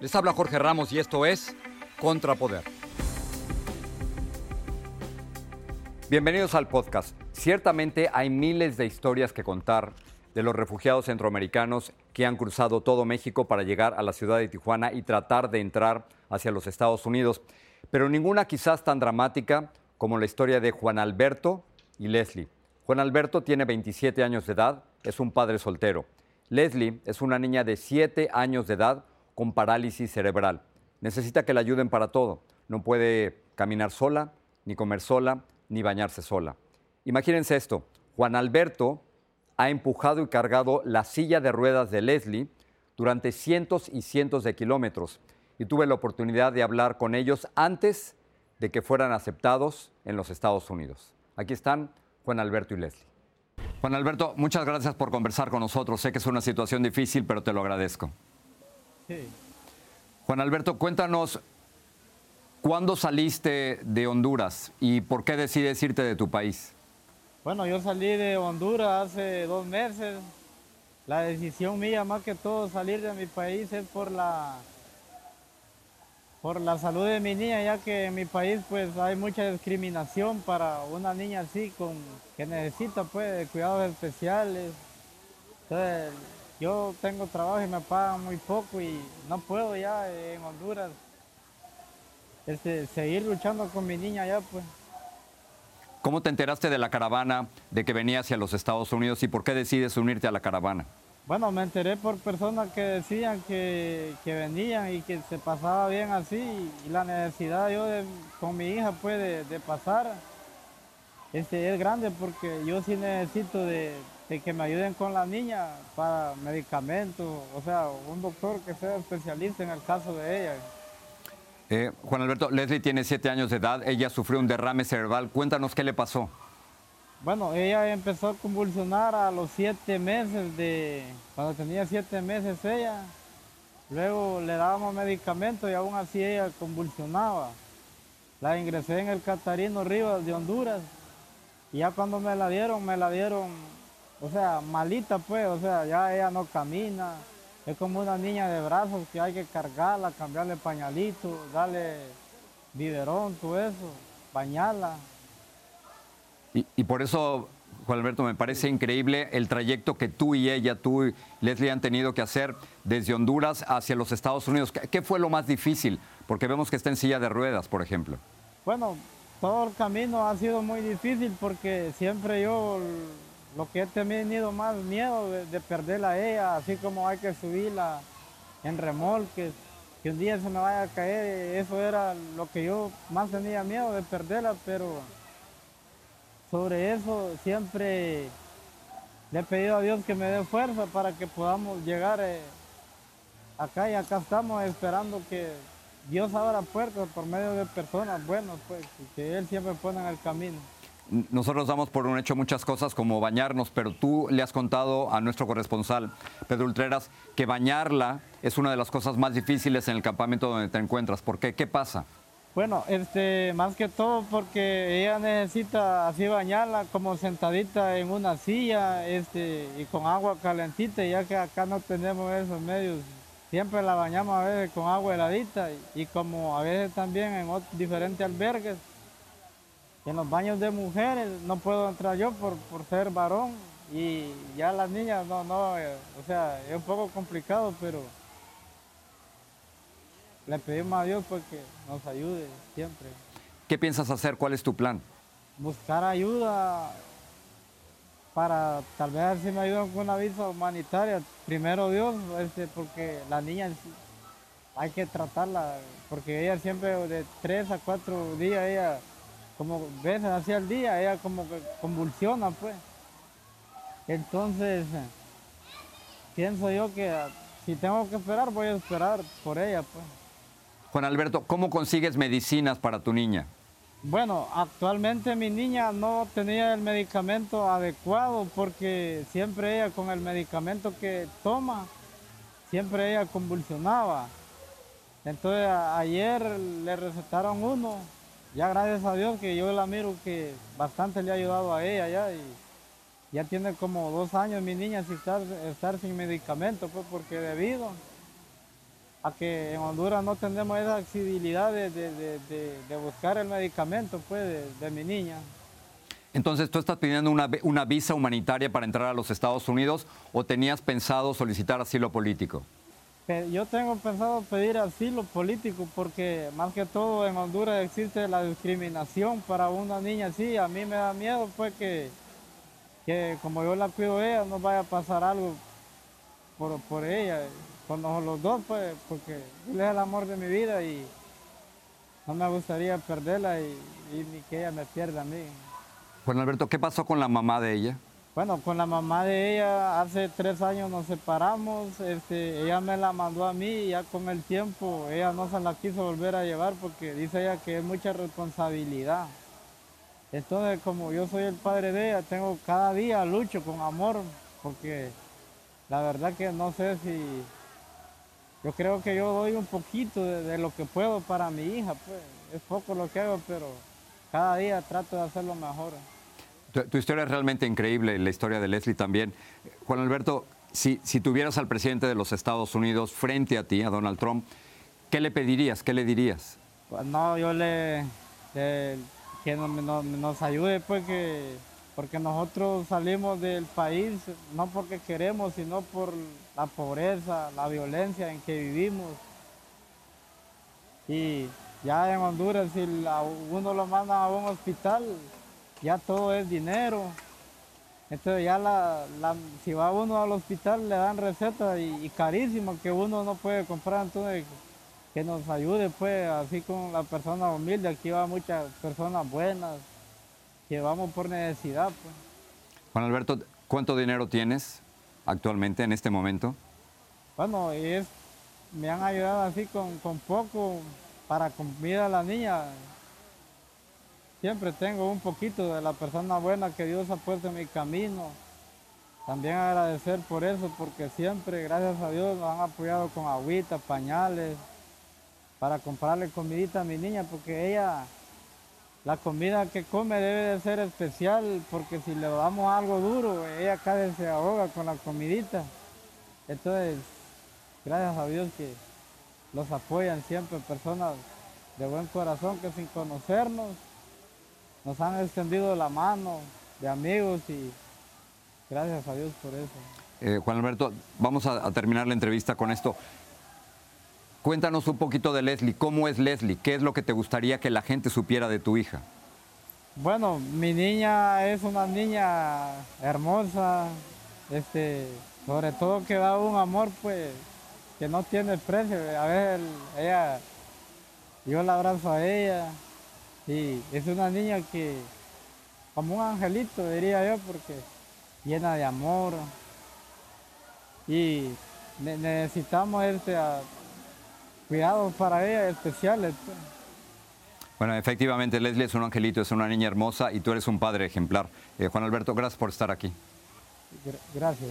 Les habla Jorge Ramos y esto es Contrapoder. Bienvenidos al podcast. Ciertamente hay miles de historias que contar de los refugiados centroamericanos que han cruzado todo México para llegar a la ciudad de Tijuana y tratar de entrar hacia los Estados Unidos, pero ninguna quizás tan dramática como la historia de Juan Alberto y Leslie. Juan Alberto tiene 27 años de edad, es un padre soltero. Leslie es una niña de 7 años de edad con parálisis cerebral. Necesita que la ayuden para todo. No puede caminar sola, ni comer sola, ni bañarse sola. Imagínense esto, Juan Alberto ha empujado y cargado la silla de ruedas de Leslie durante cientos y cientos de kilómetros y tuve la oportunidad de hablar con ellos antes de que fueran aceptados en los Estados Unidos. Aquí están Juan Alberto y Leslie. Juan Alberto, muchas gracias por conversar con nosotros. Sé que es una situación difícil, pero te lo agradezco. Sí. Juan Alberto, cuéntanos, ¿cuándo saliste de Honduras y por qué decides irte de tu país? Bueno, yo salí de Honduras hace dos meses. La decisión mía, más que todo, salir de mi país es por la, por la salud de mi niña, ya que en mi país pues hay mucha discriminación para una niña así con que necesita pues cuidados especiales. Entonces, yo tengo trabajo y me pagan muy poco y no puedo ya en Honduras este, seguir luchando con mi niña allá pues. ¿Cómo te enteraste de la caravana de que venía hacia los Estados Unidos y por qué decides unirte a la caravana? Bueno, me enteré por personas que decían que, que venían y que se pasaba bien así y la necesidad yo de- con mi hija pues de, de pasar este, es grande porque yo sí necesito de, de que me ayuden con la niña para medicamentos, o sea, un doctor que sea especialista en el caso de ella. Eh, Juan Alberto, Leslie tiene siete años de edad, ella sufrió un derrame cerebral. Cuéntanos qué le pasó. Bueno, ella empezó a convulsionar a los siete meses de, cuando tenía siete meses ella. Luego le dábamos medicamentos y aún así ella convulsionaba. La ingresé en el Catarino Rivas de Honduras. Y ya cuando me la dieron, me la dieron, o sea, malita pues, o sea, ya ella no camina. Es como una niña de brazos que hay que cargarla, cambiarle pañalito, darle biberón, todo eso, bañarla. Y, y por eso, Juan Alberto, me parece increíble el trayecto que tú y ella, tú y Leslie han tenido que hacer desde Honduras hacia los Estados Unidos. ¿Qué, qué fue lo más difícil? Porque vemos que está en silla de ruedas, por ejemplo. Bueno, todo el camino ha sido muy difícil porque siempre yo lo que he tenido más miedo de, de perderla a ella, así como hay que subirla en remolques. que un día se me vaya a caer, eso era lo que yo más tenía miedo de perderla, pero sobre eso siempre le he pedido a Dios que me dé fuerza para que podamos llegar eh, acá y acá estamos esperando que Dios abra puertas por medio de personas buenas, pues, que Él siempre pone en el camino. Nosotros damos por un hecho muchas cosas como bañarnos, pero tú le has contado a nuestro corresponsal, Pedro Ultreras, que bañarla es una de las cosas más difíciles en el campamento donde te encuentras. ¿Por qué? ¿Qué pasa? Bueno, este, más que todo porque ella necesita así bañarla como sentadita en una silla este, y con agua calentita, ya que acá no tenemos esos medios. Siempre la bañamos a veces con agua heladita y, como a veces también en diferentes albergues en los baños de mujeres no puedo entrar yo por, por ser varón y ya las niñas no, no, eh, o sea, es un poco complicado, pero le pedimos a Dios porque pues nos ayude siempre. ¿Qué piensas hacer? ¿Cuál es tu plan? Buscar ayuda para tal vez si me ayudan con una visa humanitaria. Primero Dios, este, porque la niña hay que tratarla, porque ella siempre de tres a cuatro días ella como veces hacia el día, ella como que convulsiona, pues. Entonces, pienso yo que si tengo que esperar, voy a esperar por ella, pues. Juan Alberto, ¿cómo consigues medicinas para tu niña? Bueno, actualmente mi niña no tenía el medicamento adecuado porque siempre ella con el medicamento que toma, siempre ella convulsionaba. Entonces ayer le recetaron uno ya gracias a Dios que yo la miro que bastante le ha ayudado a ella ya y ya tiene como dos años mi niña sin estar, sin medicamento, pues porque debido a que en Honduras no tenemos esa accesibilidad de, buscar el medicamento pues de, mi niña. Entonces, ¿tú estás pidiendo una, una visa humanitaria para entrar a los Estados Unidos o tenías pensado solicitar asilo político? Yo tengo pensado pedir asilo político porque más que todo en Honduras existe la discriminación para una niña así. A mí me da miedo pues que, que como yo la cuido ella no vaya a pasar algo por, por ella, con los dos pues, porque él es el amor de mi vida y no me gustaría perderla y, y ni que ella me pierda a mí. Juan Alberto, ¿qué pasó con la mamá de ella? Bueno, con la mamá de ella hace tres años nos separamos, este, ella me la mandó a mí y ya con el tiempo ella no se la quiso volver a llevar porque dice ella que es mucha responsabilidad. Entonces como yo soy el padre de ella, tengo cada día lucho con amor porque la verdad que no sé si, yo creo que yo doy un poquito de, de lo que puedo para mi hija, pues es poco lo que hago, pero cada día trato de hacerlo mejor. Tu, historia es realmente increíble, la historia de Leslie también. Juan Alberto, si, si tuvieras al presidente de los Estados Unidos frente a ti, a Donald Trump, ¿qué le pedirías? ¿Qué le dirías? Pues no, yo le, que nos, ayude pues porque nosotros salimos del país no porque queremos, sino por la pobreza, la violencia en que vivimos. Y ya en Honduras, si uno lo manda a un hospital, ya todo es dinero. Entonces ya la, si va uno al hospital le dan recetas y, carísimas que uno no puede comprar, entonces que nos ayude pues, así con la persona humilde, aquí va muchas personas buenas, que vamos por necesidad pues. Juan Alberto, ¿cuánto dinero tienes actualmente en este momento? Bueno, es, me han ayudado así con, con poco para comida a la niña, Siempre tengo un poquito de la persona buena que Dios ha puesto en mi camino. También agradecer por eso, porque siempre, gracias a Dios, nos han apoyado con agüita, pañales, para comprarle comidita a mi niña, porque ella, la comida que come debe de ser especial, porque si le damos algo duro, ella casi se ahoga con la comidita. Entonces, gracias a Dios que los apoyan siempre personas de buen corazón que sin conocernos nos han extendido la mano de amigos y gracias a Dios por eso. Eh, Juan Alberto, vamos a, terminar la entrevista con esto. Cuéntanos un poquito de Leslie. ¿Cómo es Leslie? ¿Qué es lo que te gustaría que la gente supiera de tu hija? Bueno, mi niña es una niña hermosa, este, sobre todo que da un amor, pues, que no tiene precio. A veces ella, yo la abrazo a ella y es una niña que, como un angelito diría yo, porque llena de amor y necesitamos este, cuidados para ella especiales. Pues. Bueno, efectivamente, Leslie es un angelito, es una niña hermosa y tú eres un padre ejemplar. Eh, Juan Alberto, gracias por estar aquí. Gracias.